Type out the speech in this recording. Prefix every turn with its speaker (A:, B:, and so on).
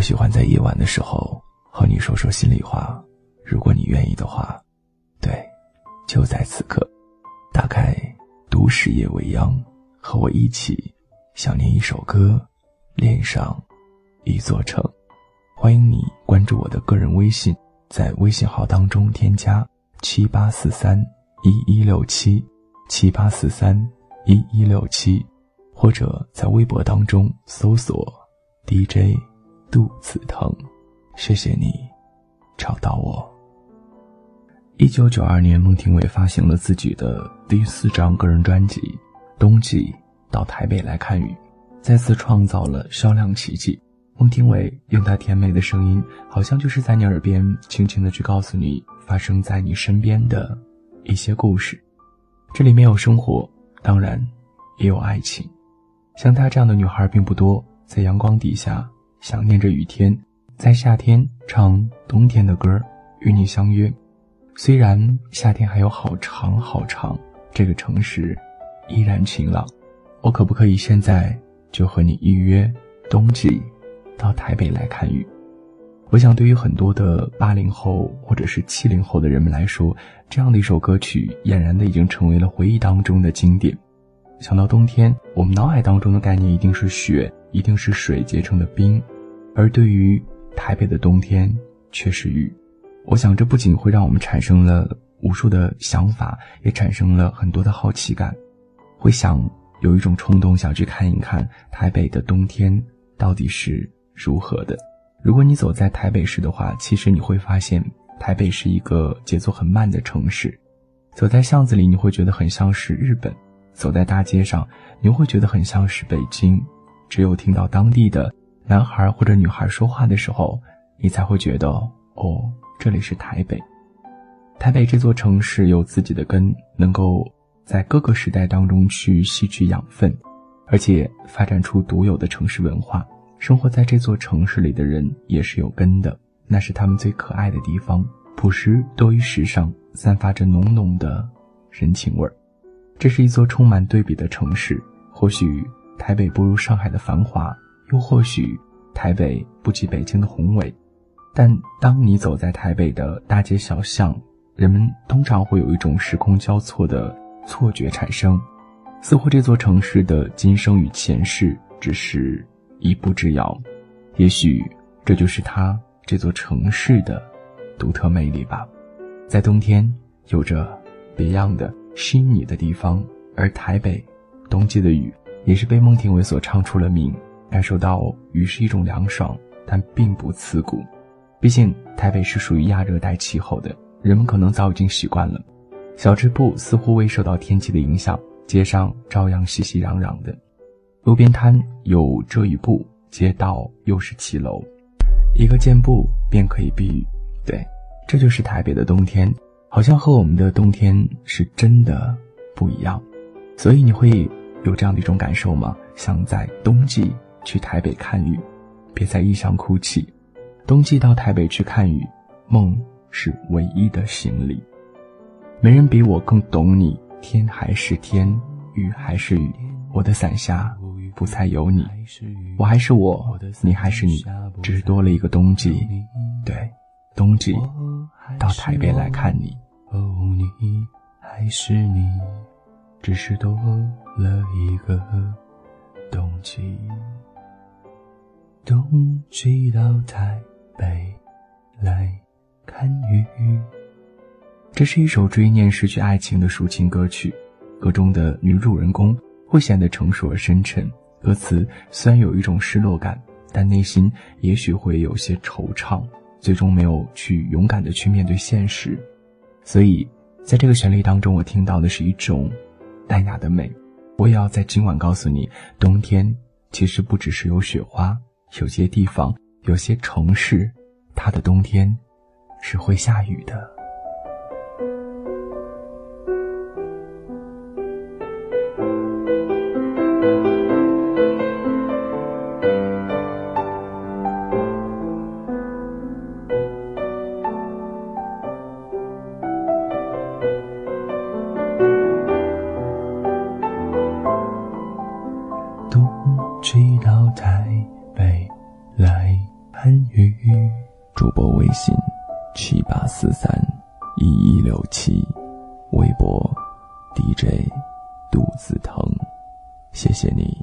A: 我喜欢在夜晚的时候和你说说心里话，如果你愿意的话，对，就在此刻，打开都市夜未央，和我一起想念一首歌，恋上一座城。欢迎你关注我的个人微信，在微信号当中添加七八四三一一六七七八四三一一六七，或者在微博当中搜索 DJ。肚子疼，谢谢你找到我。一九九二年，孟庭苇发行了自己的第四张个人专辑《冬季到台北来看雨》，再次创造了销量奇迹。孟庭苇用她甜美的声音，好像就是在你耳边轻轻的去告诉你发生在你身边的一些故事。这里面有生活，当然也有爱情。像她这样的女孩并不多，在阳光底下。想念着雨天，在夏天唱冬天的歌，与你相约。虽然夏天还有好长好长，这个城市依然晴朗。我可不可以现在就和你预约冬季到台北来看雨？我想，对于很多的八零后或者是七零后的人们来说，这样的一首歌曲俨然的已经成为了回忆当中的经典。想到冬天，我们脑海当中的概念一定是雪。一定是水结成的冰，而对于台北的冬天却是雨。我想，这不仅会让我们产生了无数的想法，也产生了很多的好奇感，会想有一种冲动想去看一看台北的冬天到底是如何的。如果你走在台北市的话，其实你会发现台北是一个节奏很慢的城市。走在巷子里，你会觉得很像是日本；走在大街上，你会觉得很像是北京。只有听到当地的男孩或者女孩说话的时候，你才会觉得哦，这里是台北。台北这座城市有自己的根，能够在各个时代当中去吸取养分，而且发展出独有的城市文化。生活在这座城市里的人也是有根的，那是他们最可爱的地方，朴实多于时尚，散发着浓浓的人情味儿。这是一座充满对比的城市，或许。台北不如上海的繁华，又或许台北不及北京的宏伟，但当你走在台北的大街小巷，人们通常会有一种时空交错的错觉产生，似乎这座城市的今生与前世只是一步之遥。也许这就是它这座城市的独特魅力吧。在冬天，有着别样的吸引你的地方，而台北冬季的雨。也是被孟庭苇所唱出了名，感受到雨是一种凉爽，但并不刺骨。毕竟台北是属于亚热带气候的，人们可能早已经习惯了。小吃部似乎未受到天气的影响，街上照样熙熙攘攘的。路边摊有遮雨布，街道又是骑楼，一个箭步便可以避雨。对，这就是台北的冬天，好像和我们的冬天是真的不一样。所以你会。有这样的一种感受吗？想在冬季去台北看雨，别在异乡哭泣。冬季到台北去看雨，梦是唯一的行李。没人比我更懂你，天还是天，雨还是雨。我的伞下不再有你，我还是我，你还是你，只是多了一个冬季。对，冬季到台北来看你。哦，你还是你。只是多了一个冬季，冬季到台北来看雨。这是一首追念失去爱情的抒情歌曲，歌中的女主人公会显得成熟而深沉。歌词虽然有一种失落感，但内心也许会有些惆怅，最终没有去勇敢的去面对现实。所以，在这个旋律当中，我听到的是一种。淡雅的美，我也要在今晚告诉你，冬天其实不只是有雪花，有些地方，有些城市，它的冬天是会下雨的。直到台北来番禺。主播微信：七八四三一一六七，微博：DJ 肚子疼，谢谢你。